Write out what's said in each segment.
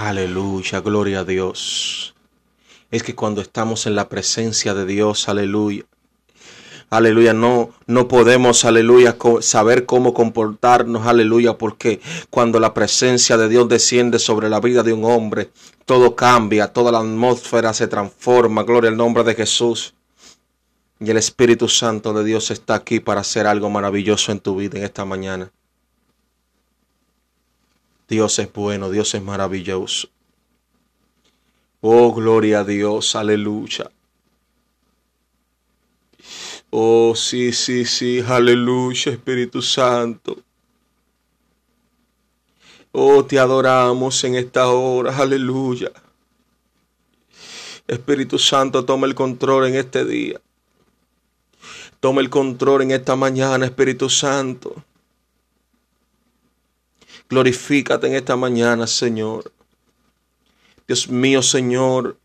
Aleluya, gloria a Dios. Es que cuando estamos en la presencia de Dios, aleluya. Aleluya, no, no podemos, aleluya, saber cómo comportarnos, aleluya, porque cuando la presencia de Dios desciende sobre la vida de un hombre, todo cambia, toda la atmósfera se transforma, gloria al nombre de Jesús. Y el Espíritu Santo de Dios está aquí para hacer algo maravilloso en tu vida en esta mañana. Dios es bueno, Dios es maravilloso. Oh, gloria a Dios, aleluya. Oh, sí, sí, sí, aleluya, Espíritu Santo. Oh, te adoramos en esta hora, aleluya. Espíritu Santo, toma el control en este día. Toma el control en esta mañana, Espíritu Santo. Glorifícate en esta mañana, Señor. Dios mío, Señor.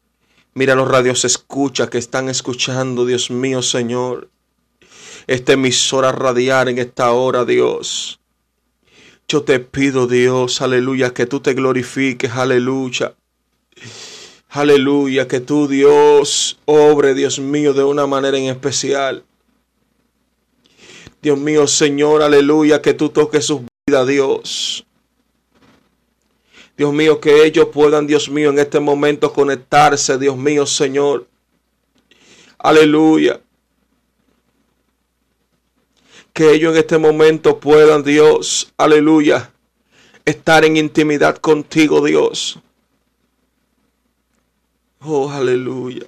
Mira los radios escucha que están escuchando, Dios mío, Señor. Esta emisora radiar en esta hora, Dios. Yo te pido, Dios, aleluya, que tú te glorifiques, aleluya. Aleluya, que tú, Dios, obre, Dios mío, de una manera en especial. Dios mío, Señor, aleluya, que tú toques sus vidas, Dios. Dios mío, que ellos puedan, Dios mío, en este momento conectarse, Dios mío, Señor. Aleluya. Que ellos en este momento puedan, Dios, aleluya, estar en intimidad contigo, Dios. Oh, aleluya.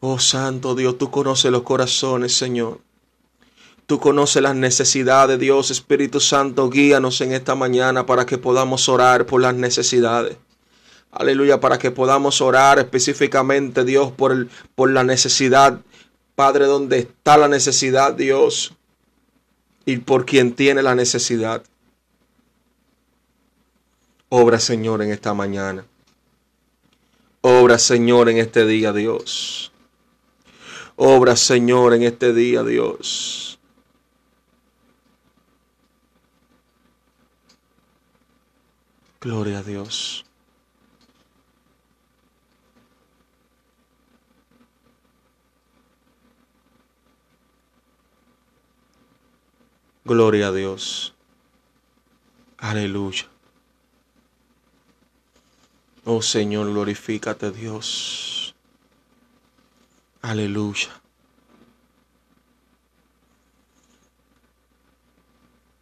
Oh, Santo Dios, tú conoces los corazones, Señor. Tú conoces las necesidades, Dios Espíritu Santo, guíanos en esta mañana para que podamos orar por las necesidades. Aleluya, para que podamos orar específicamente, Dios, por, el, por la necesidad. Padre, donde está la necesidad, Dios, y por quien tiene la necesidad. Obra, Señor, en esta mañana. Obra, Señor, en este día, Dios. Obra, Señor, en este día, Dios. Gloria a Dios. Gloria a Dios. Aleluya. Oh Señor, glorifícate Dios. Aleluya.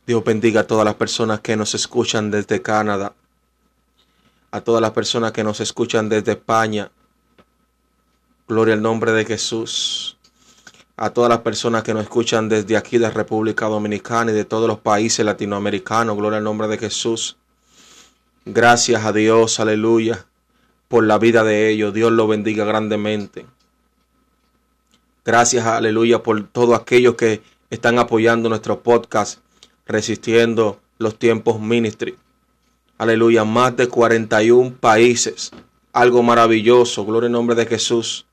Dios bendiga a todas las personas que nos escuchan desde Canadá, a todas las personas que nos escuchan desde España. Gloria al nombre de Jesús. A todas las personas que nos escuchan desde aquí de República Dominicana y de todos los países latinoamericanos. Gloria al nombre de Jesús. Gracias a Dios, aleluya, por la vida de ellos. Dios lo bendiga grandemente. Gracias, aleluya, por todos aquellos que están apoyando nuestro podcast, resistiendo los tiempos ministry. Aleluya, más de 41 países. Algo maravilloso, gloria en nombre de Jesús.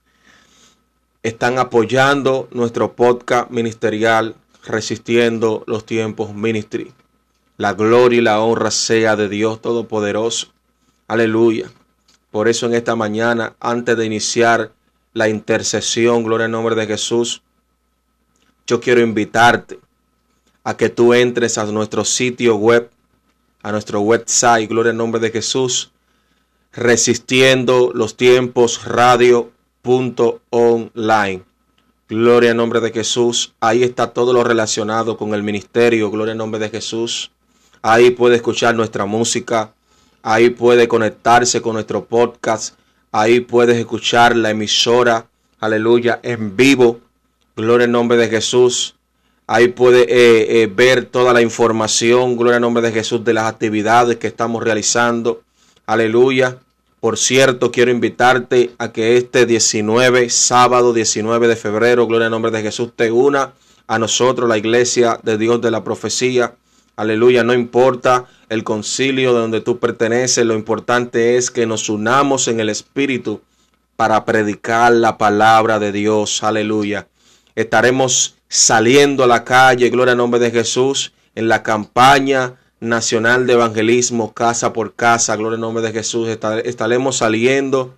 Están apoyando nuestro podcast ministerial, resistiendo los tiempos ministry. La gloria y la honra sea de Dios Todopoderoso. Aleluya. Por eso en esta mañana, antes de iniciar la intercesión, gloria en nombre de Jesús, yo quiero invitarte a que tú entres a nuestro sitio web a nuestro website, gloria al nombre de Jesús, resistiendo los tiempos radio.online. Gloria al nombre de Jesús. Ahí está todo lo relacionado con el ministerio. Gloria al nombre de Jesús. Ahí puede escuchar nuestra música. Ahí puede conectarse con nuestro podcast. Ahí puedes escuchar la emisora. Aleluya. En vivo. Gloria al nombre de Jesús. Ahí puede eh, eh, ver toda la información, gloria al nombre de Jesús, de las actividades que estamos realizando. Aleluya. Por cierto, quiero invitarte a que este 19, sábado 19 de febrero, gloria al nombre de Jesús, te una a nosotros, la iglesia de Dios de la profecía. Aleluya, no importa el concilio de donde tú perteneces, lo importante es que nos unamos en el Espíritu para predicar la palabra de Dios. Aleluya. Estaremos saliendo a la calle, gloria al nombre de Jesús, en la campaña nacional de evangelismo, casa por casa, gloria al nombre de Jesús. Estaremos saliendo,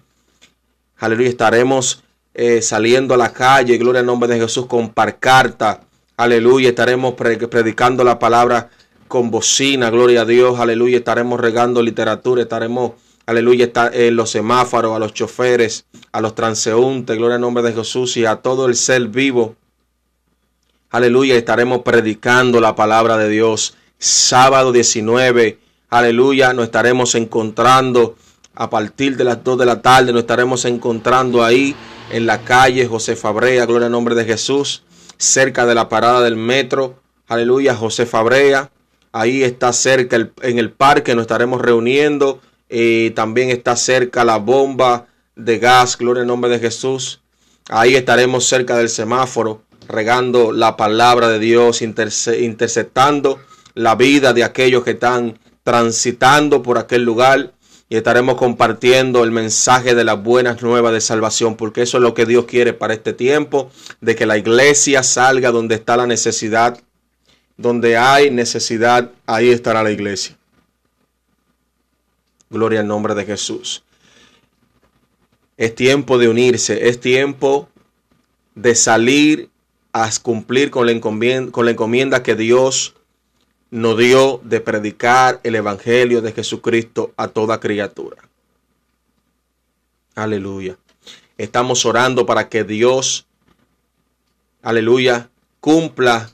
aleluya, estaremos eh, saliendo a la calle, gloria al nombre de Jesús, con parcarta, aleluya, estaremos predicando la palabra con bocina, gloria a Dios, aleluya, estaremos regando literatura, estaremos, aleluya, en los semáforos, a los choferes, a los transeúntes, gloria al nombre de Jesús y a todo el ser vivo. Aleluya, estaremos predicando la palabra de Dios sábado 19. Aleluya, nos estaremos encontrando a partir de las 2 de la tarde. Nos estaremos encontrando ahí en la calle José Fabrea, gloria al nombre de Jesús, cerca de la parada del metro. Aleluya, José Fabrea. Ahí está cerca en el parque, nos estaremos reuniendo. y también está cerca la bomba de gas, gloria al nombre de Jesús. Ahí estaremos cerca del semáforo, regando la palabra de Dios, interceptando la vida de aquellos que están transitando por aquel lugar y estaremos compartiendo el mensaje de las buenas nuevas de salvación, porque eso es lo que Dios quiere para este tiempo, de que la iglesia salga donde está la necesidad, donde hay necesidad, ahí estará la iglesia. Gloria al nombre de Jesús. Es tiempo de unirse, es tiempo de salir a cumplir con la encomienda, con la encomienda que Dios nos dio de predicar el Evangelio de Jesucristo a toda criatura. Aleluya. Estamos orando para que Dios, aleluya, cumpla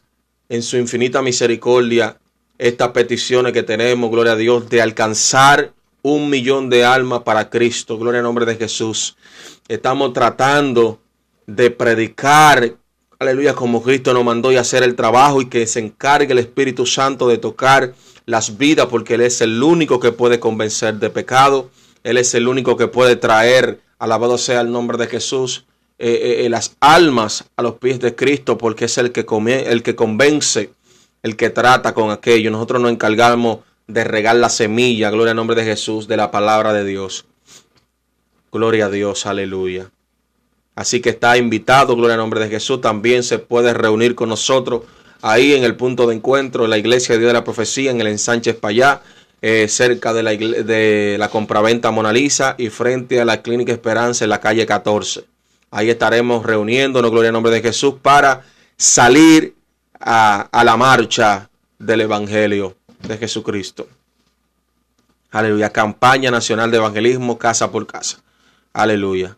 en su infinita misericordia estas peticiones que tenemos, gloria a Dios, de alcanzar un millón de almas para Cristo, gloria al nombre de Jesús. Estamos tratando de predicar aleluya, como Cristo nos mandó y hacer el trabajo y que se encargue el Espíritu Santo de tocar las vidas, porque Él es el único que puede convencer de pecado, Él es el único que puede traer, alabado sea el nombre de Jesús, eh, eh, eh, las almas a los pies de Cristo, porque es el que, come, el que convence, el que trata con aquello. Nosotros nos encargamos de regar la semilla, gloria al nombre de Jesús, de la palabra de Dios. Gloria a Dios, aleluya. Así que está invitado, gloria al nombre de Jesús. También se puede reunir con nosotros ahí en el punto de encuentro, en la iglesia de Dios de la Profecía, en el ensanche Payá, eh, cerca de la, de la compraventa Mona Lisa y frente a la Clínica Esperanza en la calle 14. Ahí estaremos reuniéndonos, gloria al nombre de Jesús, para salir a, a la marcha del Evangelio de Jesucristo. Aleluya. Campaña Nacional de Evangelismo, casa por casa. Aleluya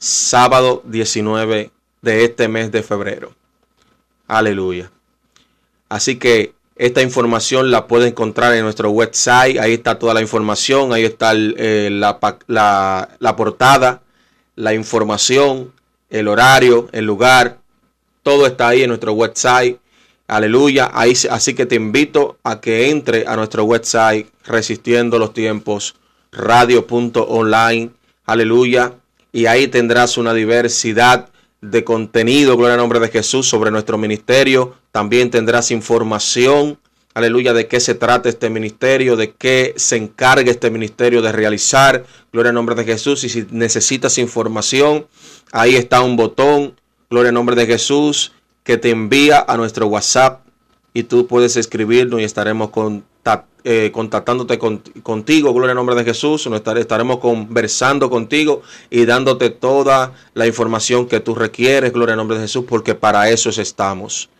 sábado 19 de este mes de febrero. Aleluya. Así que esta información la puede encontrar en nuestro website. Ahí está toda la información. Ahí está eh, la, la, portada, la información, el horario, el lugar. Todo está ahí en nuestro website. Aleluya. Ahí, así que te invito a que entre a nuestro website resistiendo los tiempos radio.online. Aleluya y ahí tendrás una diversidad de contenido, gloria al nombre de Jesús, sobre nuestro ministerio. También tendrás información, aleluya, de qué se trata este ministerio, de qué se encarga este ministerio de realizar, gloria al nombre de Jesús. Y si necesitas información, ahí está un botón, gloria al nombre de Jesús, que te envía a nuestro WhatsApp y tú puedes escribirnos y estaremos con, eh, contactándote contigo, gloria al nombre de Jesús, estaremos conversando contigo y dándote toda la información que tú requieres, gloria al nombre de Jesús, porque para eso estamos.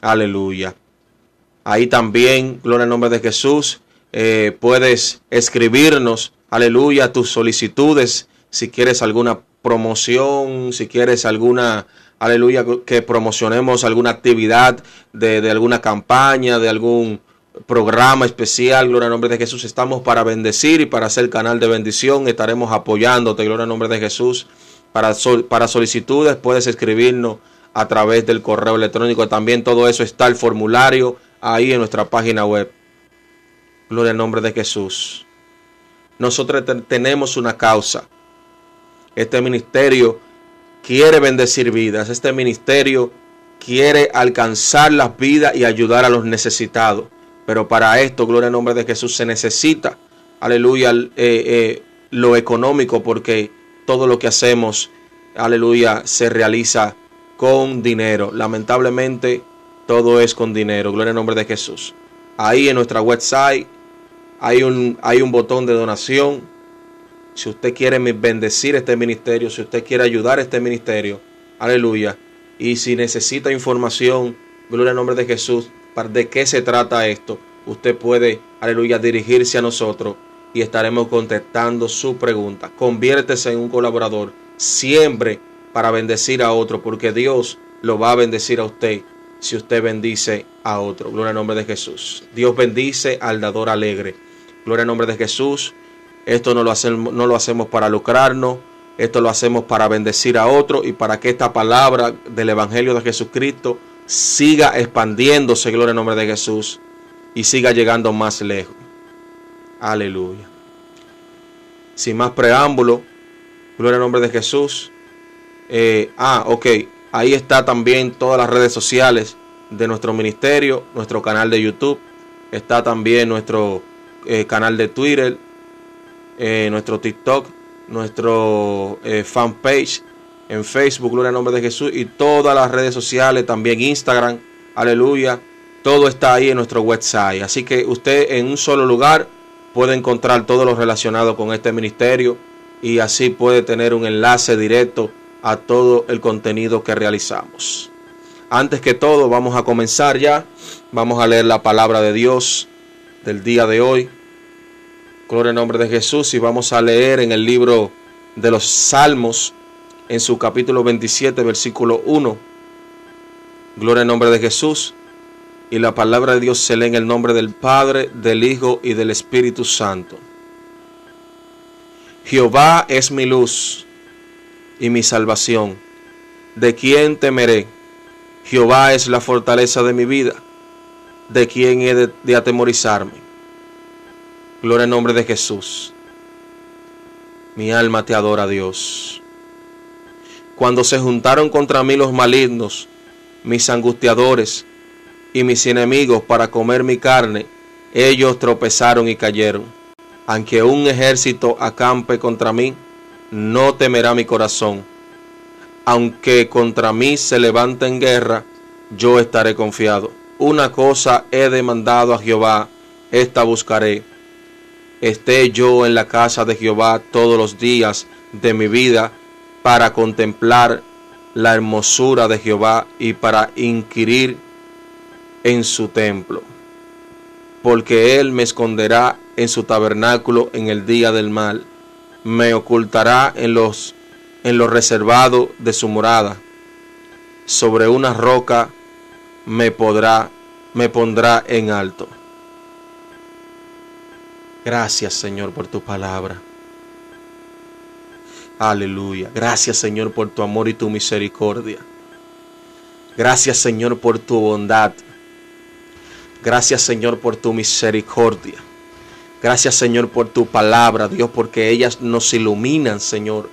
Aleluya. Ahí también, gloria al nombre de Jesús, eh, puedes escribirnos, aleluya, tus solicitudes, si quieres alguna promoción, si quieres alguna, aleluya, que promocionemos alguna actividad de, de alguna campaña, de algún programa especial, gloria al nombre de Jesús. Estamos para bendecir y para hacer canal de bendición. Estaremos apoyándote, gloria al nombre de Jesús. Para, para solicitudes puedes escribirnos a través del correo electrónico. También todo eso está el formulario ahí en nuestra página web. Gloria al nombre de Jesús. Nosotros tenemos una causa. Este ministerio quiere bendecir vidas. Este ministerio quiere alcanzar las vidas y ayudar a los necesitados. Pero para esto, gloria al nombre de Jesús, se necesita, aleluya, eh, eh, lo económico, porque todo lo que hacemos, aleluya, se realiza con dinero. Lamentablemente, todo es con dinero. Gloria al nombre de Jesús. Ahí en nuestra website hay un, hay un botón de donación. Si usted quiere bendecir este ministerio, si usted quiere ayudar a este ministerio, aleluya. Y si necesita información, gloria al nombre de Jesús, de qué se trata esto, usted puede, aleluya, dirigirse a nosotros y estaremos contestando su pregunta. Conviértese en un colaborador siempre para bendecir a otro, porque Dios lo va a bendecir a usted si usted bendice a otro. Gloria al nombre de Jesús. Dios bendice al dador alegre. Gloria al nombre de Jesús. Esto no lo hacemos, no lo hacemos para lucrarnos. Esto lo hacemos para bendecir a otro y para que esta palabra del Evangelio de Jesucristo siga expandiéndose, gloria al nombre de Jesús, y siga llegando más lejos. Aleluya. Sin más preámbulo, gloria al nombre de Jesús. Eh, ah, ok. Ahí está también todas las redes sociales de nuestro ministerio, nuestro canal de YouTube, está también nuestro eh, canal de Twitter, eh, nuestro TikTok, nuestro fanpage en Facebook, gloria al nombre de Jesús, y todas las redes sociales, también Instagram, aleluya. Todo está ahí en nuestro website. Así que usted en un solo lugar puede encontrar todo lo relacionado con este ministerio y así puede tener un enlace directo a todo el contenido que realizamos. Antes que todo, vamos a comenzar ya. Vamos a leer la palabra de Dios del día de hoy. Gloria al nombre de Jesús y vamos a leer en el libro de los Salmos, en su capítulo 27, versículo 1. Gloria al nombre de Jesús. Y la palabra de Dios se lee en el nombre del Padre, del Hijo y del Espíritu Santo. Jehová es mi luz y mi salvación. ¿De quién temeré? Jehová es la fortaleza de mi vida. ¿De quién he de, atemorizarme? Gloria al nombre de Jesús. Mi alma te adora, Dios. Cuando se juntaron contra mí los malignos, mis angustiadores y mis enemigos para comer mi carne, ellos tropezaron y cayeron. Aunque un ejército acampe contra mí, no temerá mi corazón. Aunque contra mí se levante en guerra, yo estaré confiado. Una cosa he demandado a Jehová, esta buscaré. Esté yo en la casa de Jehová todos los días de mi vida para contemplar la hermosura de Jehová y para inquirir en su templo. Porque Él me esconderá en su tabernáculo en el día del mal me ocultará en los en lo reservado de su morada. Sobre una roca me podrá me pondrá en alto. Gracias, Señor, por tu palabra. Aleluya. Gracias, Señor, por tu amor y tu misericordia. Gracias, Señor, por tu bondad. Gracias, Señor, por tu misericordia. Gracias Señor por tu palabra, Dios, porque ellas nos iluminan, Señor,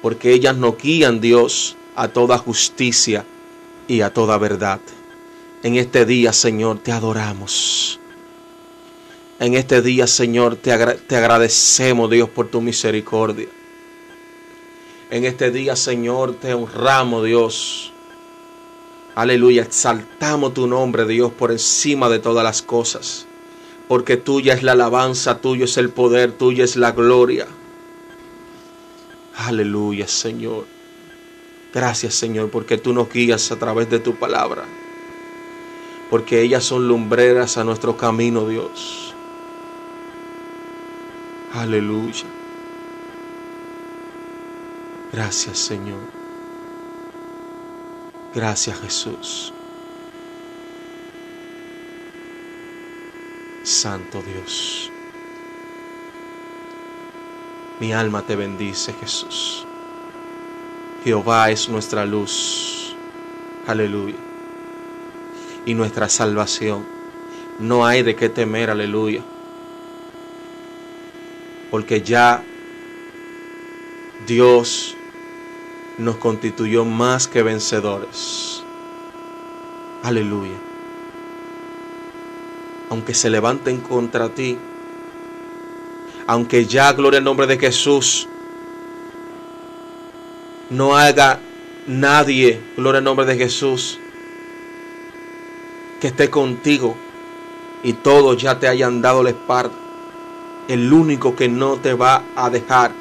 porque ellas nos guían, Dios, a toda justicia y a toda verdad. En este día, Señor, te adoramos. En este día, Señor, te, te agradecemos, Dios, por tu misericordia. En este día, Señor, te honramos, Dios. Aleluya, exaltamos tu nombre, Dios, por encima de todas las cosas porque tuya es la alabanza, tuyo es el poder, tuya es la gloria. Aleluya, Señor. Gracias, Señor, porque tú nos guías a través de tu palabra. Porque ellas son lumbreras a nuestro camino, Dios. Aleluya. Gracias, Señor. Gracias, Jesús. Santo Dios. Mi alma te bendice, Jesús. Jehová es nuestra luz. Aleluya. Y nuestra salvación. No hay de qué temer, aleluya. Porque ya Dios nos constituyó más que vencedores. Aleluya aunque se levanten contra ti, aunque ya, gloria al nombre de Jesús, no haga nadie, gloria al nombre de Jesús, que esté contigo. y todos ya te hayan dado la espalda, el único que no te va a dejar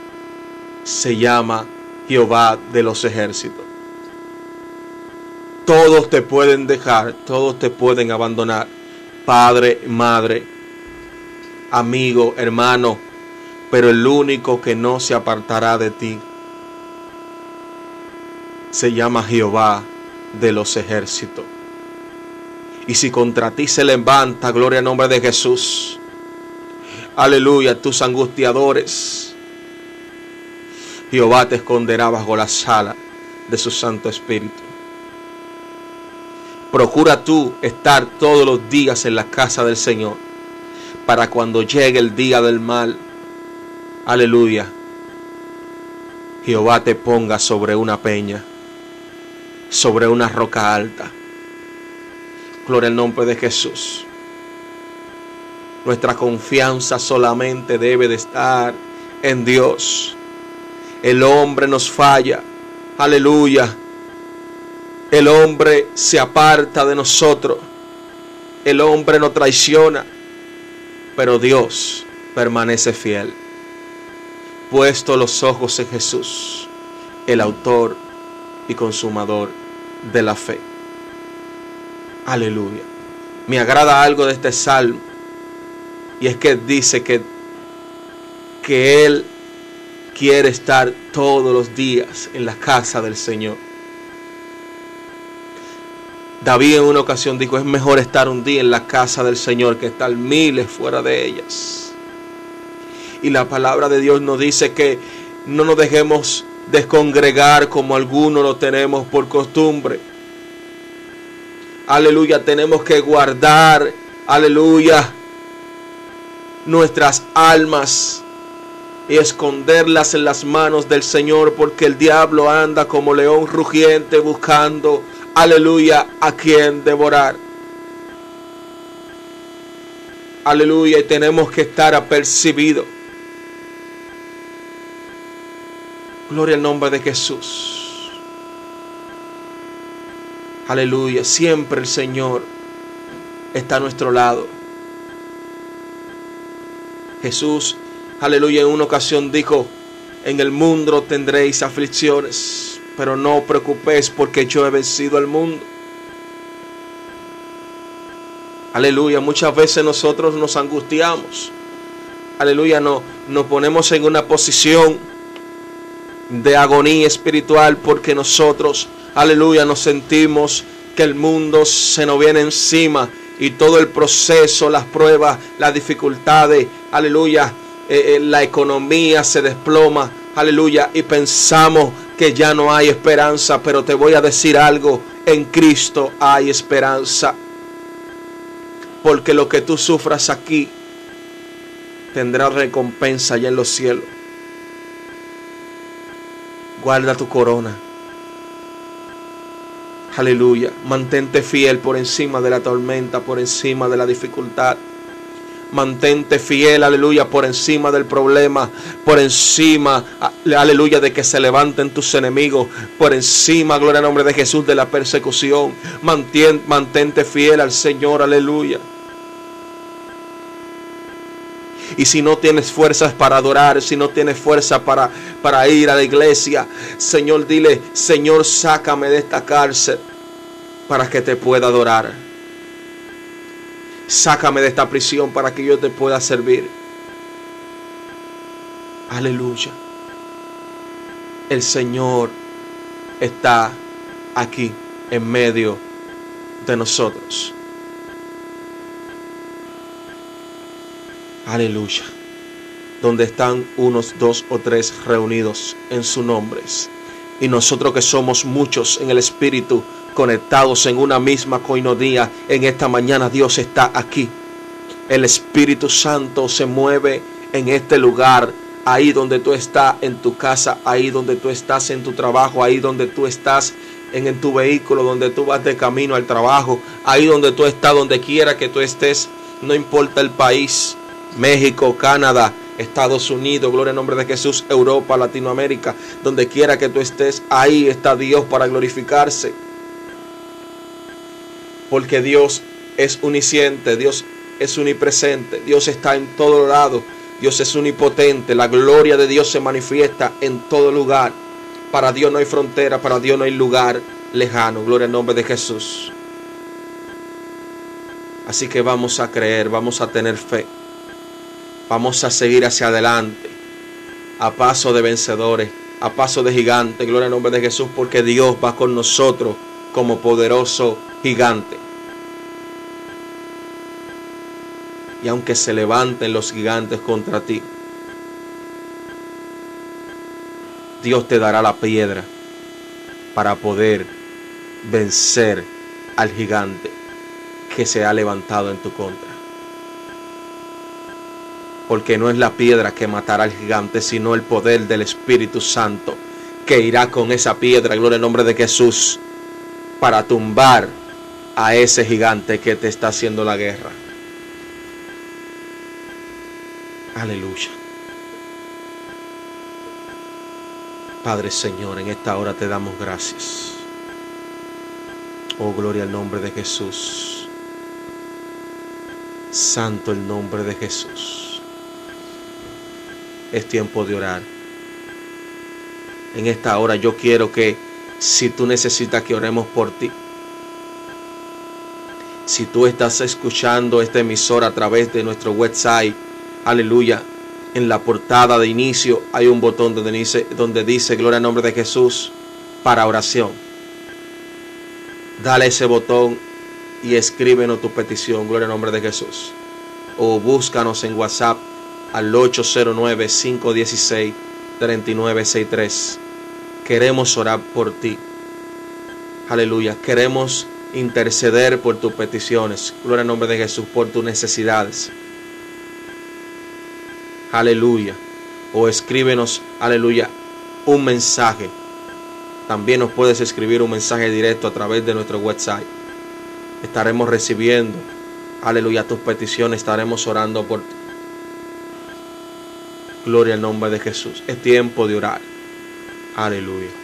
se llama Jehová de los ejércitos. Todos te pueden dejar, todos te pueden abandonar. Padre, madre, amigo, hermano, pero el único que no se apartará de ti se llama Jehová de los ejércitos. Y si contra ti se levanta, gloria al nombre de Jesús. Aleluya, tus angustiadores. Jehová te esconderá bajo la sala de su Santo Espíritu. Procura tú estar todos los días en la casa del Señor para cuando llegue el día del mal. Aleluya. Jehová te ponga sobre una peña, sobre una roca alta. Gloria al nombre de Jesús. Nuestra confianza solamente debe de estar en Dios. El hombre nos falla. Aleluya. El hombre se aparta de nosotros. El hombre nos traiciona. Pero Dios permanece fiel. Puesto los ojos en Jesús, el autor y consumador de la fe. Aleluya. Me agrada algo de este salmo. Y es que dice que, que Él quiere estar todos los días en la casa del Señor. David en una ocasión dijo, es mejor estar un día en la casa del Señor que estar miles fuera de ellas. Y la palabra de Dios nos dice que no nos dejemos descongregar como algunos lo tenemos por costumbre. Aleluya, tenemos que guardar, aleluya, nuestras almas y esconderlas en las manos del Señor porque el diablo anda como león rugiente buscando aleluya, a quien devorar. Aleluya, y tenemos que estar apercibidos. Gloria al nombre de Jesús. Aleluya, siempre el Señor está a nuestro lado. Jesús, aleluya, en una ocasión dijo, en el mundo tendréis aflicciones pero no preocupéis porque yo he vencido al mundo. Aleluya, muchas veces nosotros nos angustiamos. Aleluya, no, nos ponemos en una posición de agonía espiritual porque nosotros, aleluya, nos sentimos que el mundo se nos viene encima y todo el proceso, las pruebas, las dificultades, aleluya, eh, la economía se desploma, aleluya, y pensamos que ya no hay esperanza, pero te voy a decir algo, en Cristo hay esperanza. Porque lo que tú sufras aquí tendrá recompensa allá en los cielos. Guarda tu corona. Aleluya. Mantente fiel por encima de la tormenta, por encima de la dificultad. Mantente fiel, aleluya, por encima del problema, por encima, aleluya, de que se levanten tus enemigos, por encima, gloria al nombre de Jesús, de la persecución. mantente fiel al Señor, aleluya. Y si no tienes fuerzas para adorar, si no tienes fuerza para, para ir a la iglesia, Señor, dile, Señor, sácame de esta cárcel para que te pueda adorar. Sácame de esta prisión para que yo te pueda servir. Aleluya. El Señor está aquí en medio de nosotros. Aleluya. Donde están unos dos o tres reunidos en su nombre. Y nosotros que somos muchos en el Espíritu, conectados en una misma coinodía. En esta mañana Dios está aquí. El Espíritu Santo se mueve en este lugar, ahí donde tú estás en tu casa, ahí donde tú estás en tu trabajo, ahí donde tú estás en, tu vehículo, donde tú vas de camino al trabajo, ahí donde tú estás, donde quiera que tú estés, no importa el país, México, Canadá, Estados Unidos, gloria en nombre de Jesús, Europa, Latinoamérica, donde quiera que tú estés, ahí está Dios para glorificarse porque Dios es uniciente, Dios es unipresente. Dios está en todo lado. Dios es unipotente. La gloria de Dios se manifiesta en todo lugar. Para Dios no hay frontera, para Dios no hay lugar lejano. Gloria al nombre de Jesús. Así que vamos a creer, vamos a tener fe. Vamos a seguir hacia adelante. A paso de vencedores, a paso de gigantes. Gloria al nombre de Jesús, porque Dios va con nosotros como poderoso gigante. Y aunque se levanten los gigantes contra ti, Dios te dará la piedra para poder vencer al gigante que se ha levantado en tu contra. Porque no es la piedra que matará al gigante, sino el poder del Espíritu Santo que irá con esa piedra, gloria al nombre de Jesús, para tumbar a ese gigante que te está haciendo la guerra. Aleluya. Padre Señor, en esta hora te damos gracias. Oh, gloria al nombre de Jesús. Santo el nombre de Jesús. Es tiempo de orar. En esta hora yo quiero que si tú necesitas que oremos por ti, si tú estás escuchando esta emisora a través de nuestro website, aleluya, en la portada de inicio hay un botón donde dice, donde dice Gloria al nombre de Jesús para oración. Dale ese botón y escríbenos tu petición, Gloria al nombre de Jesús. O búscanos en WhatsApp al 809-516-3963. Queremos orar por ti. Aleluya. Queremos interceder por tus peticiones. Gloria al nombre de Jesús, por tus necesidades. Aleluya. O escríbenos, aleluya, un mensaje. También nos puedes escribir un mensaje directo a través de nuestro website. Estaremos recibiendo, aleluya, tus peticiones. Estaremos orando por ti. Gloria al nombre de Jesús. Es tiempo de orar. Aleluya.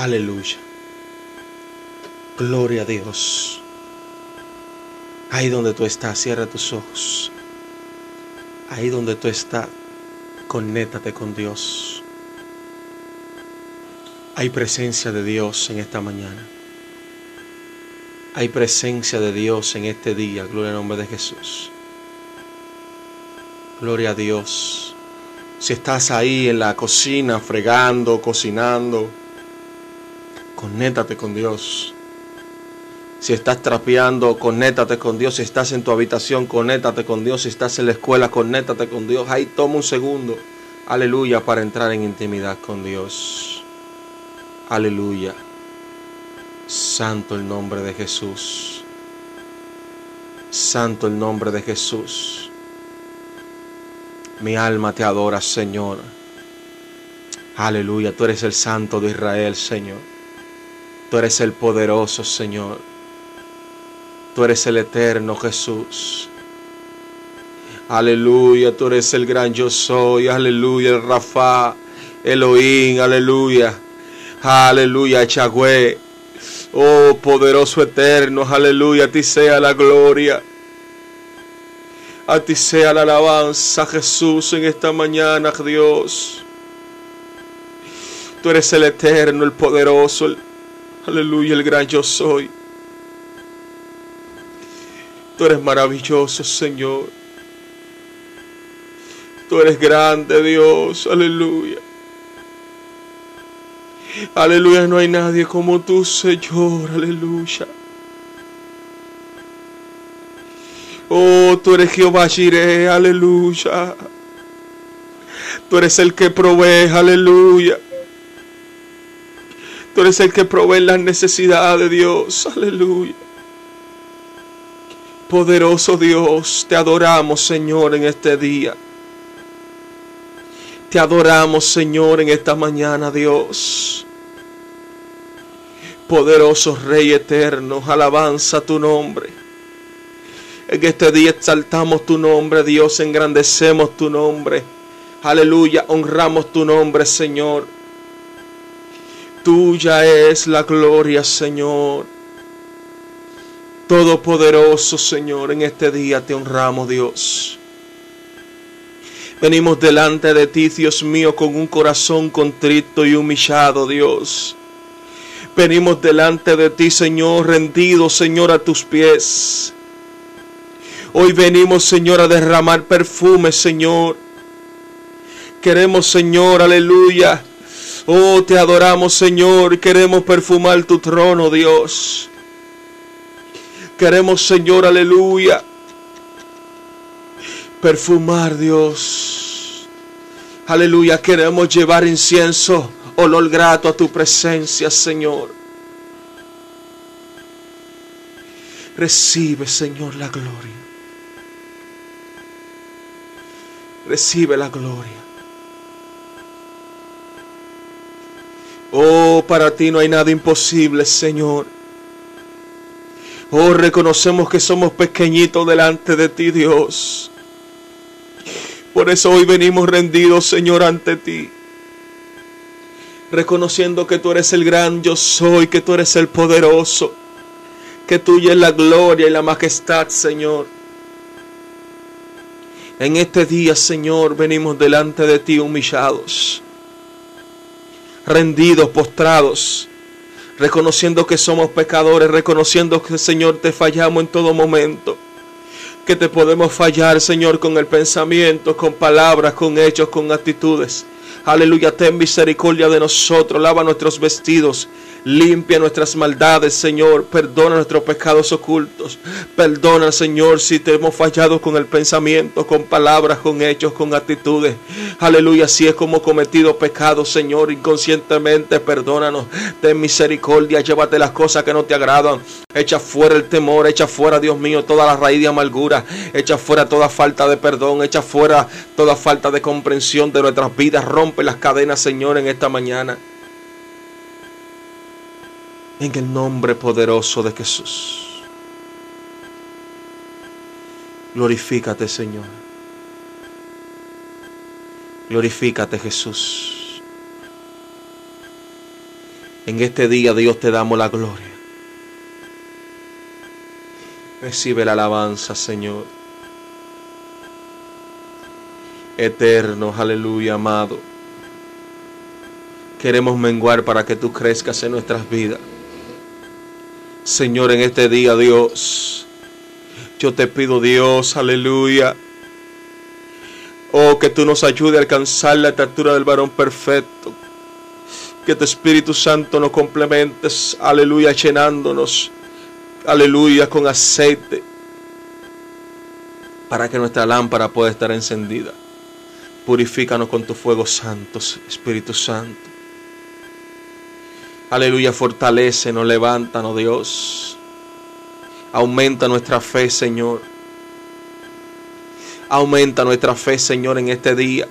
Aleluya. Gloria a Dios. Ahí donde tú estás, cierra tus ojos. Ahí donde tú estás, conéctate con Dios. Hay presencia de Dios en esta mañana. Hay presencia de Dios en este día. Gloria al nombre de Jesús. Gloria a Dios. Si estás ahí en la cocina fregando, cocinando, Conéctate con Dios. Si estás trapeando, conéctate con Dios. Si estás en tu habitación, conéctate con Dios. Si estás en la escuela, conéctate con Dios. Ahí toma un segundo. Aleluya, para entrar en intimidad con Dios. Aleluya. Santo el nombre de Jesús. Santo el nombre de Jesús. Mi alma te adora, Señor. Aleluya, tú eres el Santo de Israel, Señor. Tú eres el poderoso, Señor. Tú eres el eterno, Jesús. Aleluya, tú eres el gran yo soy. Aleluya, el Rafa, Elohim, aleluya. Aleluya, Chagüe. Oh, poderoso eterno, aleluya, a ti sea la gloria. A ti sea la alabanza, Jesús, en esta mañana, Dios. Tú eres el eterno, el poderoso, aleluya, el gran yo soy. Tú eres maravilloso, Señor. Tú eres grande, Dios, aleluya. Aleluya, no hay nadie como tú, Señor, aleluya. Oh, tú eres Jehová Jireh, aleluya. Tú eres el que provee, aleluya. Tú eres el que provee las necesidades de Dios, aleluya. Poderoso Dios, te adoramos, Señor, en este día. Te adoramos, Señor, en esta mañana, Dios. Poderoso Rey eterno, alabanza tu nombre. En este día exaltamos tu nombre, Dios, engrandecemos tu nombre. Aleluya, honramos tu nombre, Señor. Tuya es la gloria, Señor. Todopoderoso, Señor, en este día te honramos, Dios. Venimos delante de ti, Dios mío, con un corazón contrito y humillado, Dios. Venimos delante de ti, Señor, rendidos, Señor, a tus pies. Hoy venimos, Señor, a derramar perfume, Señor. Queremos, Señor, aleluya. Oh, te adoramos, Señor. Queremos perfumar tu trono, Dios. Queremos, Señor, aleluya. Perfumar, Dios. Aleluya. Queremos llevar incienso, olor grato a tu presencia, Señor. Recibe, Señor, la gloria. Recibe la gloria. Oh, para ti no hay nada imposible, Señor. Oh, reconocemos que somos pequeñitos delante de ti, Dios. Por eso hoy venimos rendidos, Señor, ante ti. Reconociendo que tú eres el gran yo soy, que tú eres el poderoso, que tuya es la gloria y la majestad, Señor. En este día, Señor, venimos delante de ti humillados rendidos, postrados, reconociendo que somos pecadores, reconociendo que, Señor, te fallamos en todo momento. Que te podemos fallar, Señor, con el pensamiento, con palabras, con hechos, con actitudes. Aleluya, ten misericordia de nosotros, lava nuestros vestidos, Limpia nuestras maldades, Señor. Perdona nuestros pecados ocultos. Perdona, Señor, si te hemos fallado con el pensamiento, con palabras, con hechos, con actitudes. Aleluya, si es como cometido pecado, Señor, inconscientemente, perdónanos. Ten misericordia, llévate las cosas que no te agradan. Echa fuera el temor, echa fuera, Dios mío, toda la raíz de amargura. Echa fuera toda falta de perdón, echa fuera toda falta de comprensión de nuestras vidas. Rompe las cadenas, Señor, en esta mañana en el nombre poderoso de Jesús. Glorifícate, Señor. Glorifícate, Jesús. En este día, Dios, te damos la gloria. Recibe la alabanza, Señor. Eterno, aleluya, amado. Queremos menguar para que tú crezcas en nuestras vidas. Señor, en este día, Dios, yo te pido, Dios, aleluya. Oh, que tú nos ayude a alcanzar la estatura del varón perfecto. Que tu Espíritu Santo nos complementes, aleluya, llenándonos. aleluya, con aceite, para que nuestra lámpara pueda estar encendida. Purifícanos con tu fuego santo, Espíritu Santo. Aleluya, fortalecenos, levántanos, Dios. Aumenta nuestra fe, Señor. Aumenta nuestra fe, Señor, en este día.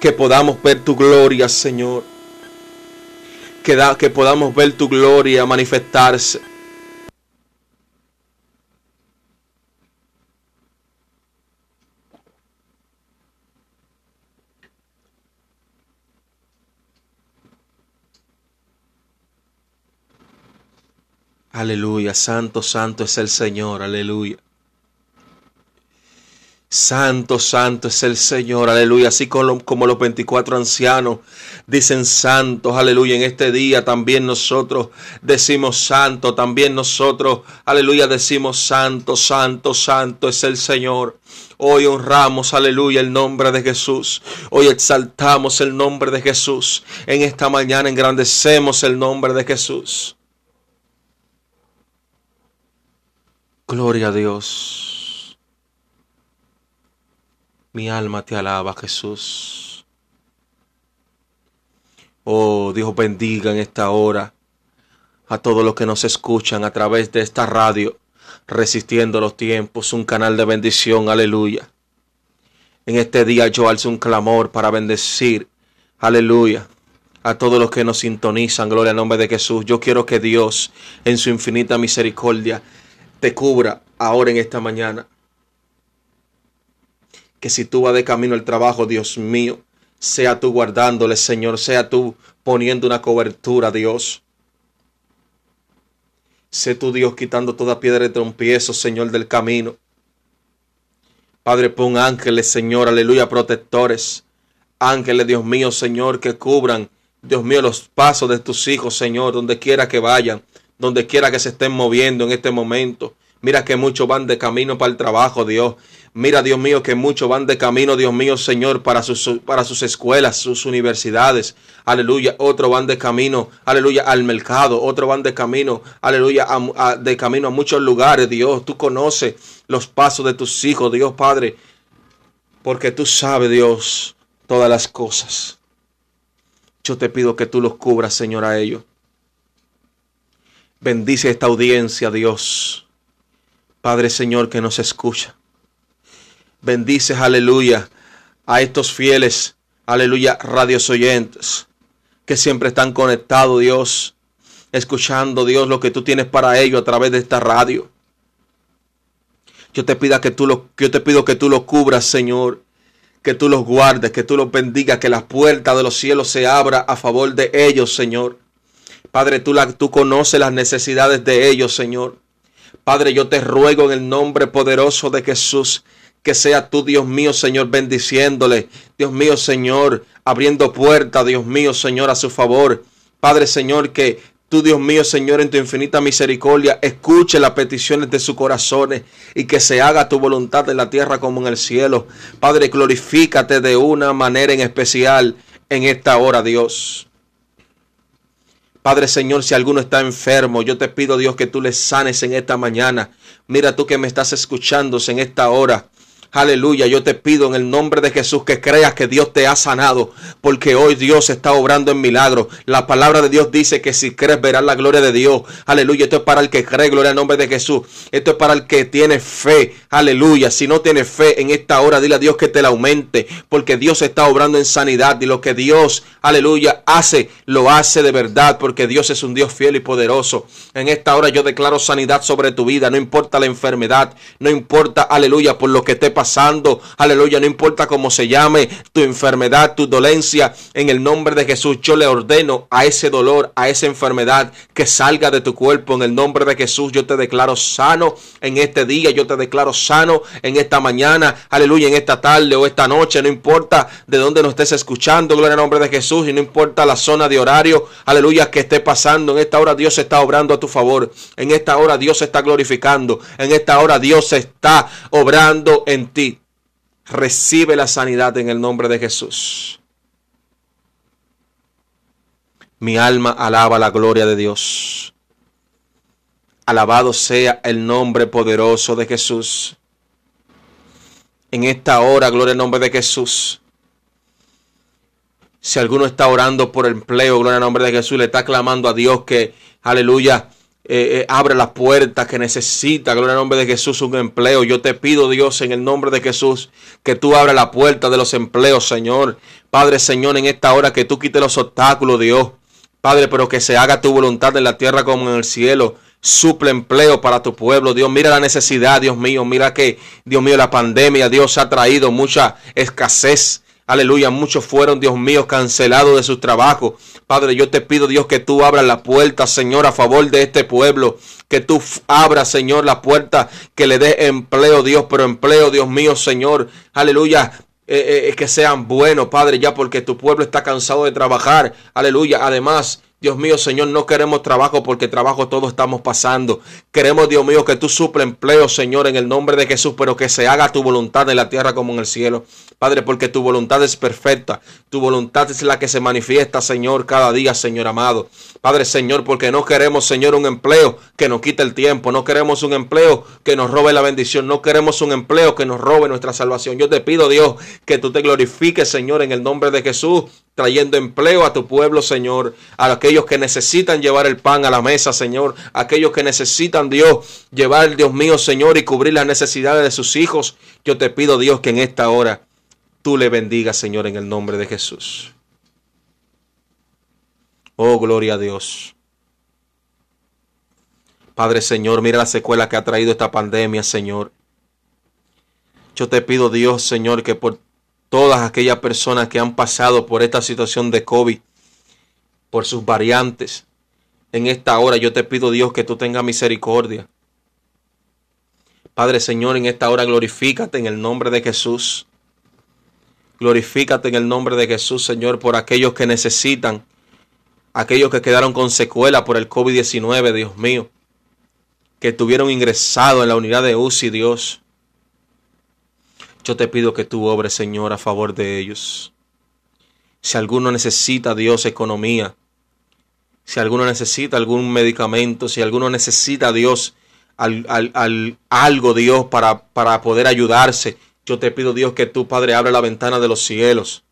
Que podamos ver tu gloria, Señor. Que, que podamos ver tu gloria manifestarse. Aleluya, santo, santo es el Señor, aleluya. Santo, santo es el Señor, aleluya. Así como, los 24 ancianos dicen santos, aleluya. En este día también nosotros decimos santo, también nosotros, aleluya, decimos santo, santo, santo es el Señor. Hoy honramos, aleluya, el nombre de Jesús. Hoy exaltamos el nombre de Jesús. En esta mañana engrandecemos el nombre de Jesús. Gloria a Dios. Mi alma te alaba, Jesús. Oh, Dios bendiga en esta hora a todos los que nos escuchan a través de esta radio, resistiendo los tiempos, un canal de bendición, aleluya. En este día yo alzo un clamor para bendecir, aleluya, a todos los que nos sintonizan, gloria al nombre de Jesús. Yo quiero que Dios, en su infinita misericordia, te cubra ahora en esta mañana. Que si tú vas de camino al trabajo, Dios mío, sea tú guardándole, Señor, sea tú poniendo una cobertura, Dios. Sé tú, Dios, quitando toda piedra de trompiezo, Señor, del camino. Padre, pon ángeles, Señor, aleluya, protectores. Ángeles, Dios mío, Señor, que cubran, Dios mío, los pasos de tus hijos, Señor, donde quiera que vayan donde quiera que se estén moviendo en este momento. Mira que muchos van de camino para el trabajo, Dios. Mira, Dios mío, que muchos van de camino, Dios mío, Señor, para sus, para sus escuelas, sus universidades. Aleluya. Otros van de camino, aleluya, al mercado. Otros van de camino, aleluya, de camino a muchos lugares, Dios. Tú conoces los pasos de tus hijos, Dios Padre. Porque tú sabes, Dios, todas las cosas. Yo te pido que tú los cubras, Señor, a ellos. Bendice esta audiencia, Dios. Padre Señor que nos escucha. Bendice, aleluya, a estos fieles, aleluya, radios oyentes que siempre están conectados, Dios, escuchando, Dios, lo que tú tienes para ellos a través de esta radio. Yo te, pido que tú lo, yo te pido que tú los cubras, Señor, que tú los guardes, que tú los bendigas, que las puertas de los cielos se abran a favor de ellos, Señor. Padre, tú, la, tú conoces las necesidades de ellos, Señor. Padre, yo te ruego en el nombre poderoso de Jesús que sea tú, Dios mío, Señor, bendiciéndole. Dios mío, Señor, abriendo puertas, Dios mío, Señor, a su favor. Padre, Señor, que tú, Dios mío, Señor, en tu infinita misericordia, escuche las peticiones de sus corazones y que se haga tu voluntad en la tierra como en el cielo. Padre, glorifícate de una manera en especial en esta hora, Dios. Padre Señor, si alguno está enfermo, yo te pido Dios que tú le sanes en esta mañana. Mira tú que me estás escuchando en esta hora. Aleluya, yo te pido en el nombre de Jesús que creas que Dios te ha sanado, porque hoy Dios está obrando en milagro. La palabra de Dios dice que si crees verás la gloria de Dios. Aleluya, esto es para el que cree, gloria al nombre de Jesús. Esto es para el que tiene fe. Aleluya, si no tienes fe en esta hora, dile a Dios que te la aumente, porque Dios está obrando en sanidad y lo que Dios, aleluya, hace, lo hace de verdad, porque Dios es un Dios fiel y poderoso. En esta hora yo declaro sanidad sobre tu vida, no importa la enfermedad, no importa, aleluya, por lo que te pasando. Aleluya, no importa cómo se llame tu enfermedad, tu dolencia. En el nombre de Jesús yo le ordeno a ese dolor, a esa enfermedad que salga de tu cuerpo. En el nombre de Jesús yo te declaro sano en este día. Yo te declaro sano en esta mañana. Aleluya, en esta tarde o esta noche. No importa de dónde nos estés escuchando. Gloria al nombre de Jesús. Y no importa la zona de horario. Aleluya, que esté pasando. En esta hora Dios está obrando a tu favor. En esta hora Dios está glorificando. En esta hora Dios está obrando en ti. Recibe la sanidad en el nombre de Jesús. Mi alma alaba la gloria de Dios. Alabado sea el nombre poderoso de Jesús. En esta hora, gloria al nombre de Jesús. Si alguno está orando por empleo, gloria al nombre de Jesús, le está clamando a Dios que, aleluya, eh, eh, abre las puertas que necesita, gloria al nombre de Jesús, un empleo. Yo te pido, Dios, en el nombre de Jesús, que tú abras la puerta de los empleos, Señor. Padre, Señor, en esta hora que tú quites los obstáculos, Dios. Padre, pero que se haga tu voluntad en la tierra como en el cielo. Suple empleo para tu pueblo, Dios. Mira la necesidad, Dios mío. Mira que, Dios mío, la pandemia, Dios ha traído mucha escasez. Aleluya, muchos fueron, Dios mío, cancelados de sus trabajos. Padre, yo te pido, Dios, que tú abras la puerta, Señor, a favor de este pueblo. Que tú abras, Señor, la puerta que le dé empleo, Dios, pero empleo, Dios mío, Señor. Aleluya. Eh, eh, que sean buenos, Padre, ya porque tu pueblo está cansado de trabajar. Aleluya. Además, Dios mío, Señor, no queremos trabajo porque trabajo todos estamos pasando. Queremos, Dios mío, que tú suple empleo, Señor, en el nombre de Jesús, pero que se haga tu voluntad en la tierra como en el cielo. Padre, porque tu voluntad es perfecta. Tu voluntad es la que se manifiesta, Señor, cada día, Señor amado. Padre, Señor, porque no queremos, Señor, un empleo que nos quite el tiempo. No queremos un empleo que nos robe la bendición. No queremos un empleo que nos robe nuestra salvación. Yo te pido, Dios, que tú te glorifiques, Señor, en el nombre de Jesús trayendo empleo a tu pueblo, Señor, a aquellos que necesitan llevar el pan a la mesa, Señor, aquellos que necesitan, Dios, llevar, Dios mío, Señor, y cubrir las necesidades de sus hijos. Yo te pido, Dios, que en esta hora tú le bendigas, Señor, en el nombre de Jesús. Oh, gloria a Dios. Padre Señor, mira la secuela que ha traído esta pandemia, Señor. Yo te pido, Dios, Señor, que por todas aquellas personas que han pasado por esta situación de COVID, por sus variantes. En esta hora yo te pido Dios que tú tengas misericordia. Padre Señor, en esta hora glorifícate en el nombre de Jesús. Glorifícate en el nombre de Jesús, Señor, por aquellos que necesitan, aquellos que quedaron con secuela por el COVID-19, Dios mío, que estuvieron ingresados en la unidad de UCI, Dios. Yo te pido que tú obres, Señor, a favor de ellos. Si alguno necesita, Dios, economía, si alguno necesita algún medicamento, si alguno necesita, Dios, algo, Dios, para, para poder ayudarse, yo te pido, Dios, que tú, Padre, abre la ventana de los cielos.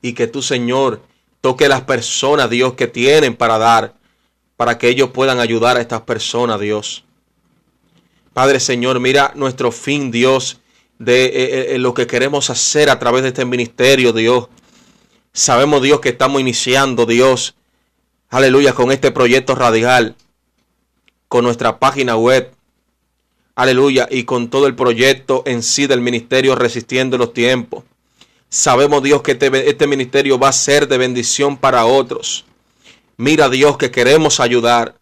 Y que tú, Señor, toque las personas, Dios, que tienen para dar, para que ellos puedan ayudar a estas personas, Dios. Padre Señor, mira nuestro fin, Dios, de eh, eh, eh, lo que queremos hacer a través de este ministerio, Dios. Sabemos, Dios, que estamos iniciando, Dios, aleluya, con este proyecto radial, con nuestra página web, aleluya, y con todo el proyecto en sí del ministerio resistiendo los tiempos. Sabemos, Dios, que este, este ministerio va a ser de bendición para otros. Mira, Dios, que queremos ayudar.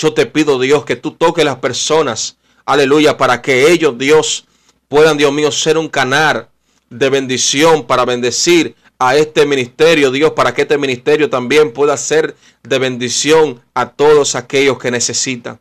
Yo te pido, Dios, que tú toques las personas, aleluya, para que ellos, Dios, puedan, Dios mío, ser un canal de bendición para bendecir a este ministerio, Dios, para que este ministerio también pueda ser de bendición a todos aquellos que necesitan.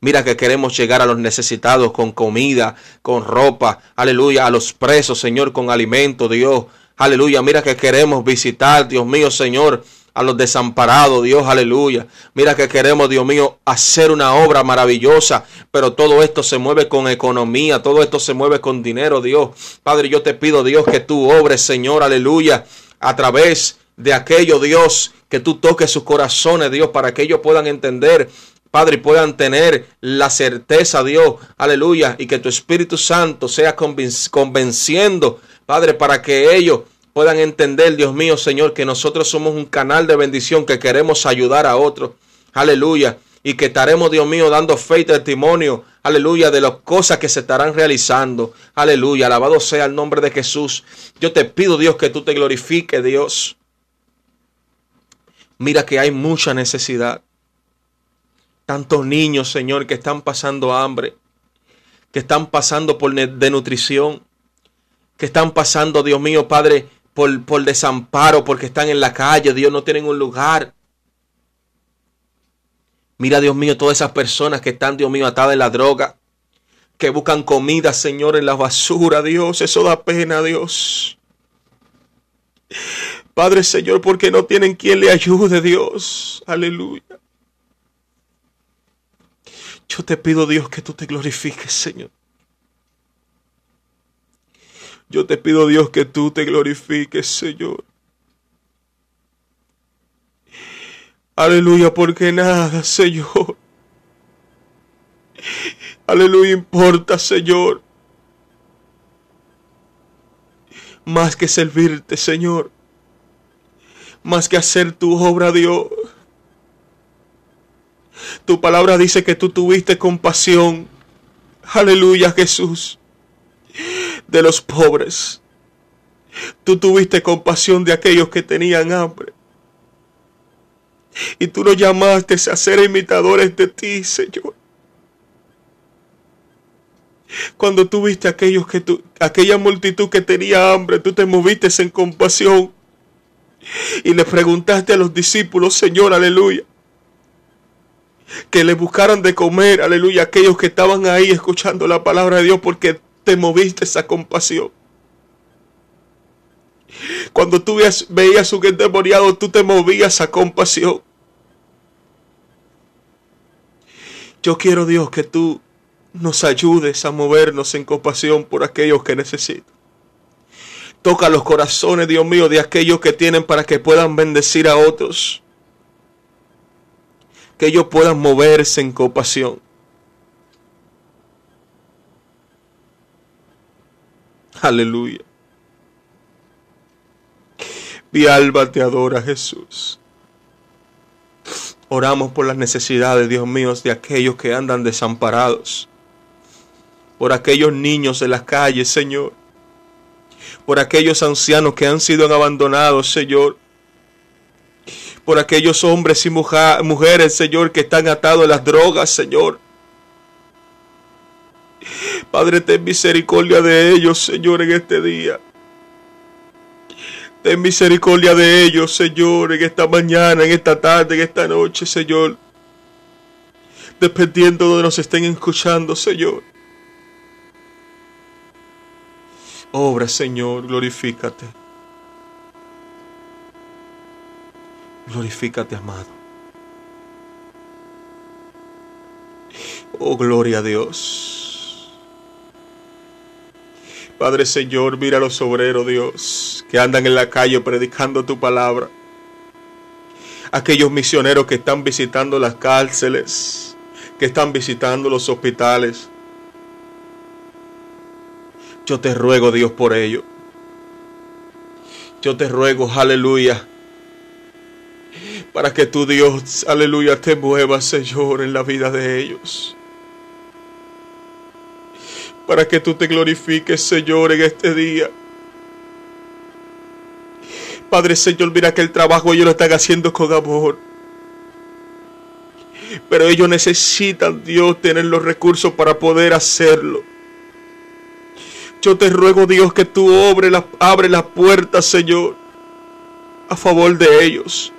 Mira que queremos llegar a los necesitados con comida, con ropa, aleluya, a los presos, Señor, con alimento, Dios, aleluya. Mira que queremos visitar, Dios mío, Señor, a los desamparados, Dios, aleluya. Mira que queremos, Dios mío, hacer una obra maravillosa, pero todo esto se mueve con economía, todo esto se mueve con dinero, Dios. Padre, yo te pido, Dios, que tú obres, Señor, aleluya, a través de aquello, Dios, que tú toques sus corazones, Dios, para que ellos puedan entender Padre, y puedan tener la certeza, Dios, aleluya, y que tu Espíritu Santo sea convenciendo, Padre, para que ellos puedan entender, Dios mío, Señor, que nosotros somos un canal de bendición, que queremos ayudar a otros. Aleluya. Y que estaremos, Dios mío, dando fe y testimonio, aleluya, de las cosas que se estarán realizando. Aleluya. Alabado sea el nombre de Jesús. Yo te pido, Dios, que tú te glorifiques, Dios. Mira que hay mucha necesidad. Tantos niños, Señor, que están pasando hambre, que están pasando por denutrición, que están pasando, Dios mío, Padre, por, desamparo, porque están en la calle, Dios no tienen un lugar. Mira, Dios mío, todas esas personas que están, Dios mío, atadas en la droga, que buscan comida, Señor, en la basura, Dios, eso da pena, Dios. Padre Señor, porque no tienen quien le ayude, Dios. Aleluya. Yo te pido, Dios, que tú te glorifiques, Señor. Yo te pido, Dios, que tú te glorifiques, Señor. Aleluya, porque nada, Señor. Aleluya, importa, Señor. Más que servirte, Señor. Más que hacer tu obra, Dios. Tu palabra dice que tú tuviste compasión. Aleluya, Jesús de los pobres. Tú tuviste compasión de aquellos que tenían hambre. Y tú nos llamaste a ser imitadores de ti, Señor. Cuando tú viste aquellos que tú, aquella multitud que tenía hambre, tú te moviste en compasión y le preguntaste a los discípulos, Señor, aleluya, que le buscaran de comer, aleluya, aquellos que estaban ahí escuchando la palabra de Dios, porque te moviste esa compasión. Cuando tú veías, un endemoniado, tú te movías a compasión. Yo quiero, Dios, que tú nos ayudes a movernos en compasión por aquellos que necesitan. Toca los corazones, Dios mío, de aquellos que tienen para que puedan bendecir a otros. Que ellos puedan moverse en compasión. Aleluya. Mi alma te adora, Jesús. Oramos por las necesidades, Dios mío, de aquellos que andan desamparados. Por aquellos niños en las calles, Señor. Por aquellos ancianos que han sido abandonados, Señor. Por aquellos hombres y mujeres, Señor, que están atados a las drogas, Señor. Padre, ten misericordia de ellos, Señor, en este día. Ten misericordia de ellos, Señor, en esta mañana, en esta tarde, en esta noche, Señor. Dependiendo de donde nos estén escuchando, Señor. Obra, Señor, glorifícate. Glorifícate, amado. Oh, gloria a Dios. Padre Señor, mira a los obreros, Dios, que andan en la calle predicando tu palabra. Aquellos misioneros que están visitando las cárceles, que están visitando los hospitales. Yo te ruego, Dios, por ello. Yo te ruego, aleluya, para que tu Dios, aleluya, te mueva, Señor, en la vida de ellos para que tú te glorifiques, Señor, en este día. Padre Señor, mira que el trabajo ellos lo están haciendo con amor. Pero ellos necesitan, Dios, tener los recursos para poder hacerlo. Yo te ruego, Dios, que tú abre las las puertas, Señor, a favor de ellos.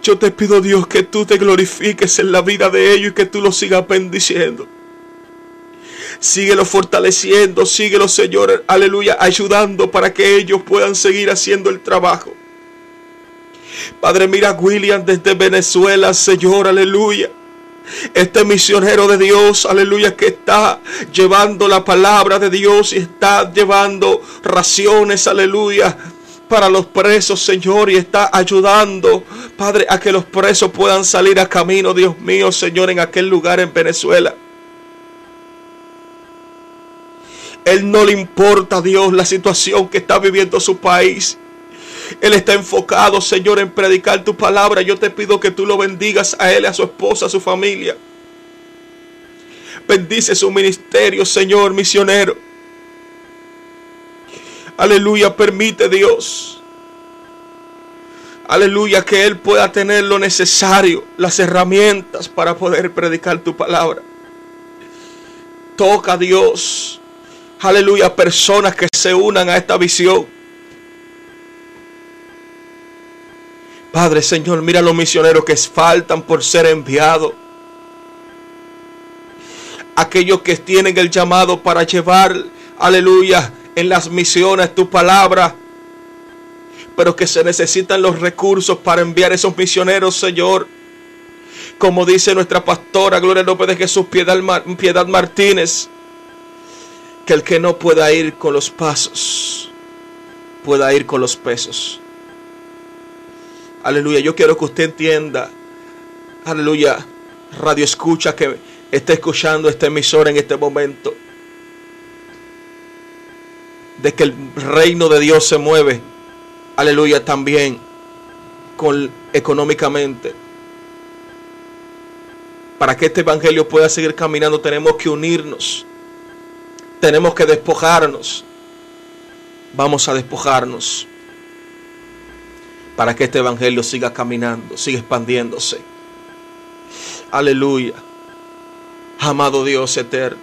Yo te pido, Dios, que tú te glorifiques en la vida de ellos y que tú los sigas bendiciendo. Síguelo fortaleciendo, síguelo, Señor, aleluya, ayudando para que ellos puedan seguir haciendo el trabajo. Padre, mira William desde Venezuela, Señor, aleluya. Este misionero de Dios, aleluya, que está llevando la palabra de Dios y está llevando raciones, aleluya, para los presos, Señor, y está ayudando, Padre, a que los presos puedan salir a camino, Dios mío, Señor, en aquel lugar en Venezuela. Él no le importa a Dios la situación que está viviendo su país. Él está enfocado, Señor, en predicar tu palabra. Yo te pido que tú lo bendigas a él, a su esposa, a su familia. Bendice su ministerio, Señor, misionero. Aleluya, permite Dios. Aleluya, que Él pueda tener lo necesario, las herramientas para poder predicar tu palabra. Toca Dios aleluya, personas que se unan a esta visión. Padre Señor, mira los misioneros que faltan por ser enviados. Aquellos que tienen el llamado para llevar, aleluya, en las misiones tu palabra. Pero que se necesitan los recursos para enviar esos misioneros, Señor Como dice nuestra pastora, gloria al nombre de Jesús, Piedad Martínez, que el que no pueda ir con los pasos, pueda ir con los pesos. Aleluya, yo quiero que usted entienda, aleluya, radio escucha que está escuchando este emisor en este momento, de que el reino de Dios se mueve, aleluya, también con económicamente. Para que este evangelio pueda seguir caminando tenemos que unirnos. Tenemos que despojarnos. Vamos a despojarnos para que este evangelio siga caminando, siga expandiéndose. Aleluya. Amado Dios eterno.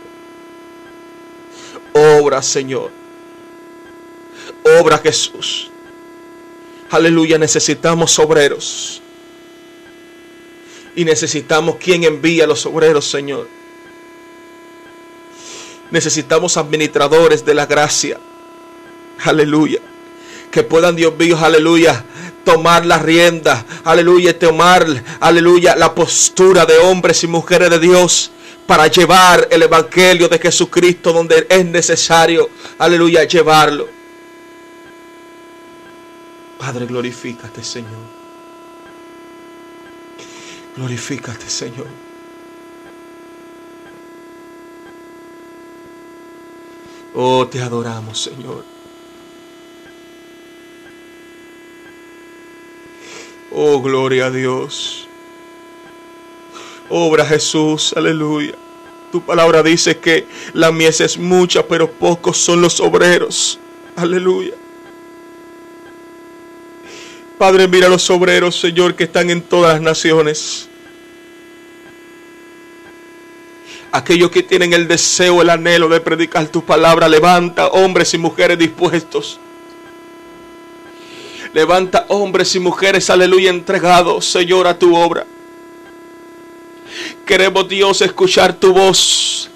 Obra, Señor. Obra, Jesús. Aleluya, necesitamos obreros. Y necesitamos quien envía a los obreros, Señor. Necesitamos administradores de la gracia. Aleluya. Que puedan, Dios mío, aleluya, tomar la rienda. Aleluya, tomar, aleluya, la postura de hombres y mujeres de Dios para llevar el Evangelio de Jesucristo donde es necesario, aleluya, llevarlo. Padre, glorifícate, Señor. Glorifícate, Señor. Oh, te adoramos, Señor. Oh, gloria a Dios. Obra Jesús, aleluya. Tu palabra dice que la mies es mucha, pero pocos son los obreros. Aleluya. Padre, mira a los obreros, Señor, que están en todas las naciones. Aquellos que tienen el deseo, el anhelo de predicar tu palabra, levanta hombres y mujeres dispuestos Levanta hombres y mujeres, aleluya, entregados, Señor, a tu obra. Queremos, Dios, escuchar tu voz.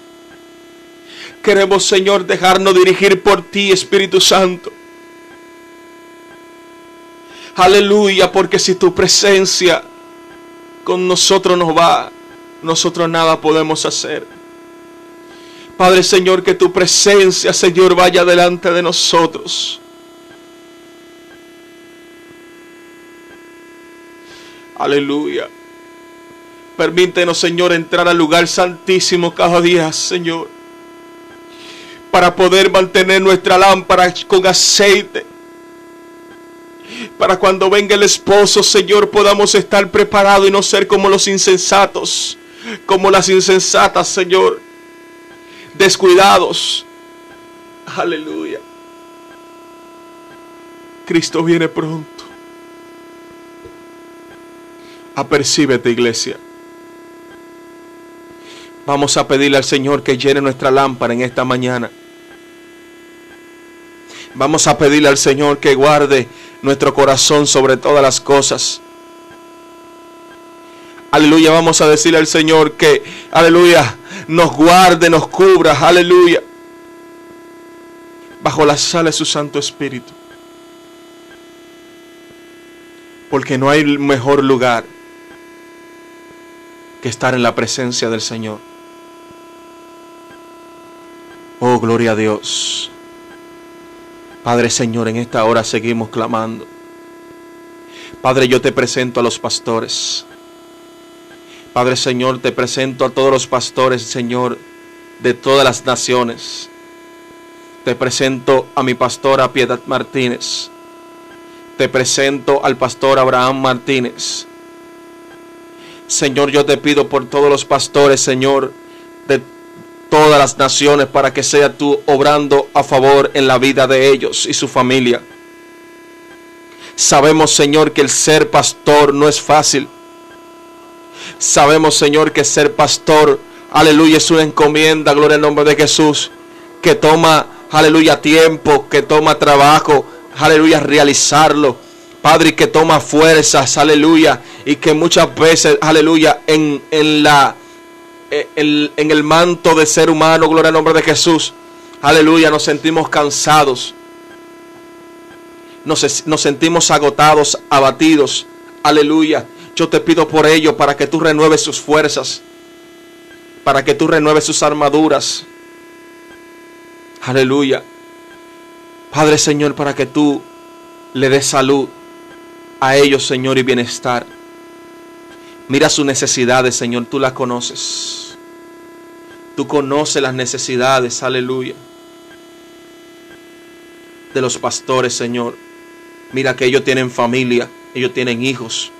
Queremos, Señor, dejarnos dirigir por ti, Espíritu Santo. Aleluya, porque si tu presencia con nosotros nos va, nosotros nada podemos hacer. Padre Señor, que tu presencia, Señor, vaya delante de nosotros. Aleluya. Permítenos, Señor, entrar al lugar santísimo cada día, Señor. Para poder mantener nuestra lámpara con aceite. Para cuando venga el esposo, Señor, podamos estar preparados y no ser como los insensatos. Como las insensatas, Señor. Descuidados. Aleluya. Cristo viene pronto. Apercíbete, iglesia. Vamos a pedirle al Señor que llene nuestra lámpara en esta mañana. Vamos a pedirle al Señor que guarde nuestro corazón sobre todas las cosas. Aleluya, vamos a decirle al Señor que, aleluya, nos guarde, nos cubra, aleluya, bajo la sala de su Santo Espíritu. Porque no hay mejor lugar que estar en la presencia del Señor. Oh, gloria a Dios. Padre Señor, en esta hora seguimos clamando. Padre, yo te presento a los pastores. Padre Señor, te presento a todos los pastores, Señor, de todas las naciones. Te presento a mi pastora Piedad Martínez. Te presento al pastor Abraham Martínez. Señor, yo te pido por todos los pastores, Señor, de todas las naciones, para que sea tú obrando a favor en la vida de ellos y su familia. Sabemos, Señor, que el ser pastor no es fácil. Sabemos, Señor, que ser pastor, aleluya, es una encomienda, gloria al nombre de Jesús, que toma, aleluya, tiempo, que toma trabajo, aleluya, realizarlo. Padre, que toma fuerzas, aleluya, y que muchas veces, aleluya, en, la, eh, en, el manto de ser humano, gloria al nombre de Jesús, aleluya, nos sentimos cansados, nos, nos sentimos agotados, abatidos, aleluya. Yo te pido por ello para que tú renueves sus fuerzas, para que tú renueves sus armaduras. Aleluya. Padre Señor, para que tú le des salud a ellos, Señor, y bienestar. Mira sus necesidades, Señor, tú las conoces. Tú conoces las necesidades, aleluya, de los pastores, Señor. Mira que ellos tienen familia, ellos tienen hijos.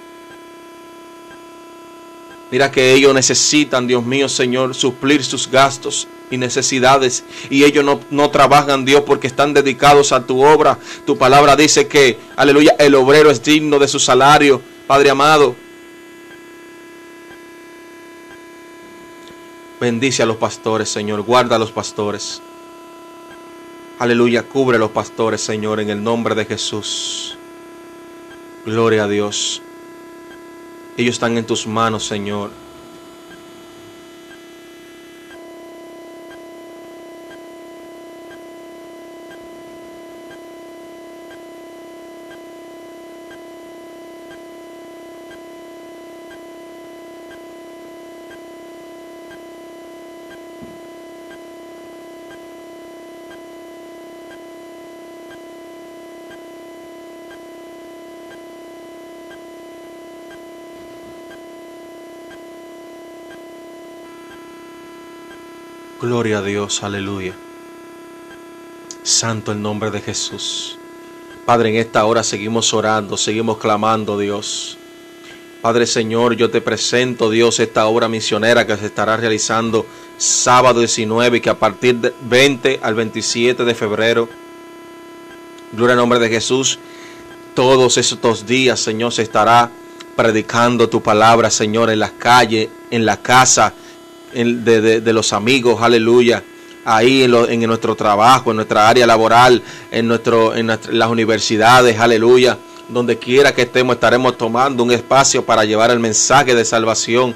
Mira que ellos necesitan, Dios mío, Señor, suplir sus gastos y necesidades. Y ellos no, no, trabajan, Dios, porque están dedicados a tu obra. Tu palabra dice que, aleluya, el obrero es digno de su salario. Padre amado, bendice a los pastores, Señor. Guarda a los pastores. Aleluya, cubre a los pastores, Señor, en el nombre de Jesús. Gloria a Dios. Ellos están en tus manos, Señor. Gloria a Dios, aleluya. Santo el nombre de Jesús. Padre, en esta hora seguimos orando, seguimos clamando, Dios. Padre Señor, yo te presento, Dios, esta obra misionera que se estará realizando sábado 19 y que a partir del 20 al 27 de febrero, gloria al nombre de Jesús, todos estos días, Señor, se estará predicando tu palabra, Señor, en las calles, en la casa, de, los amigos, aleluya, ahí en, nuestro trabajo, en nuestra área laboral, en, nuestro, en las universidades, aleluya. Donde quiera que estemos, estaremos tomando un espacio para llevar el mensaje de salvación.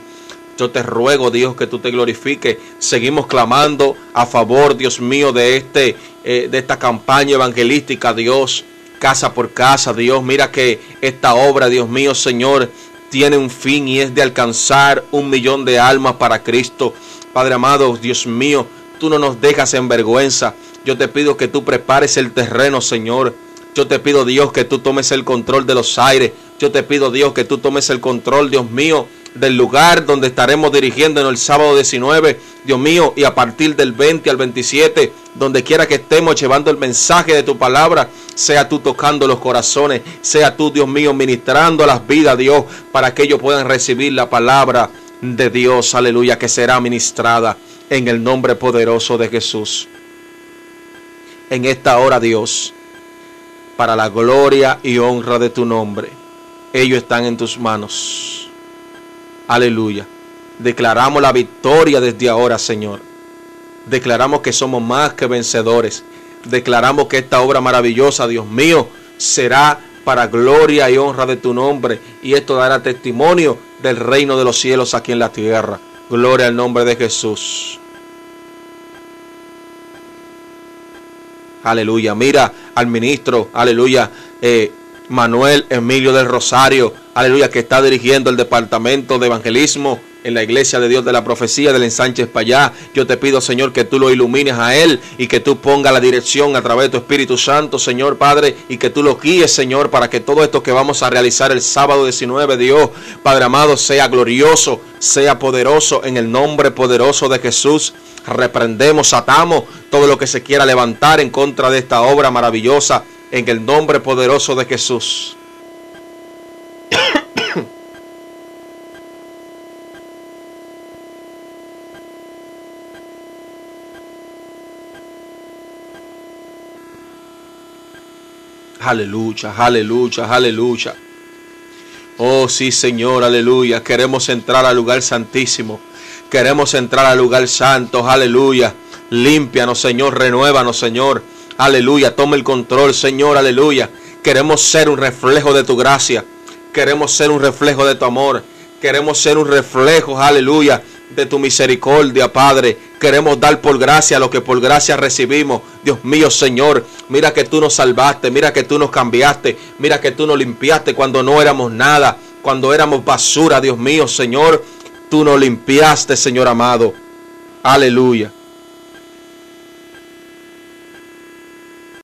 Yo te ruego, Dios, que tú te glorifiques. Seguimos clamando a favor, Dios mío, de, este, eh, de esta campaña evangelística, Dios, casa por casa, Dios. Mira que esta obra, Dios mío, Señor, tiene un fin y es de alcanzar un millón de almas para Cristo. Padre amado, Dios mío, tú no nos dejas en vergüenza. Yo te pido que tú prepares el terreno, Señor. Yo te pido, Dios, que tú tomes el control de los aires. Yo te pido, Dios, que tú tomes el control, Dios mío, del lugar donde estaremos dirigiéndonos el sábado 19, Dios mío, y a partir del 20 al 27, donde quiera que estemos llevando el mensaje de tu palabra, sea tú tocando los corazones, sea tú, Dios mío, ministrando las vidas, Dios, para que ellos puedan recibir la palabra de Dios, aleluya, que será ministrada en el nombre poderoso de Jesús. En esta hora, Dios, para la gloria y honra de tu nombre, ellos están en tus manos. Aleluya. Declaramos la victoria desde ahora, Señor. Declaramos que somos más que vencedores. Declaramos que esta obra maravillosa, Dios mío, será para gloria y honra de tu nombre. Y esto dará testimonio del reino de los cielos aquí en la tierra. Gloria al nombre de Jesús. Aleluya. Mira al ministro, aleluya, eh, Manuel Emilio del Rosario aleluya, que está dirigiendo el departamento de evangelismo en la iglesia de Dios de la profecía del ensanche allá. Yo te pido, Señor, que tú lo ilumines a él y que tú pongas la dirección a través de tu Espíritu Santo, Señor Padre, y que tú lo guíes, Señor, para que todo esto que vamos a realizar el sábado 19, Dios, Padre amado, sea glorioso, sea poderoso en el nombre poderoso de Jesús. Reprendemos, atamos todo lo que se quiera levantar en contra de esta obra maravillosa en el nombre poderoso de Jesús. Aleluya, aleluya, aleluya. Oh sí, Señor, aleluya. Queremos entrar al lugar santísimo. Queremos entrar al lugar santo, aleluya. Límpianos, Señor, renuévanos, Señor. Aleluya, toma el control, Señor, aleluya. Queremos ser un reflejo de tu gracia. Queremos ser un reflejo de tu amor. Queremos ser un reflejo, aleluya, de tu misericordia, Padre. Queremos dar por gracia lo que por gracia recibimos. Dios mío, Señor, mira que tú nos salvaste, mira que tú nos cambiaste, mira que tú nos limpiaste cuando no éramos nada. cuando éramos basura, Dios mío, Señor, tú nos limpiaste, Señor amado. Aleluya.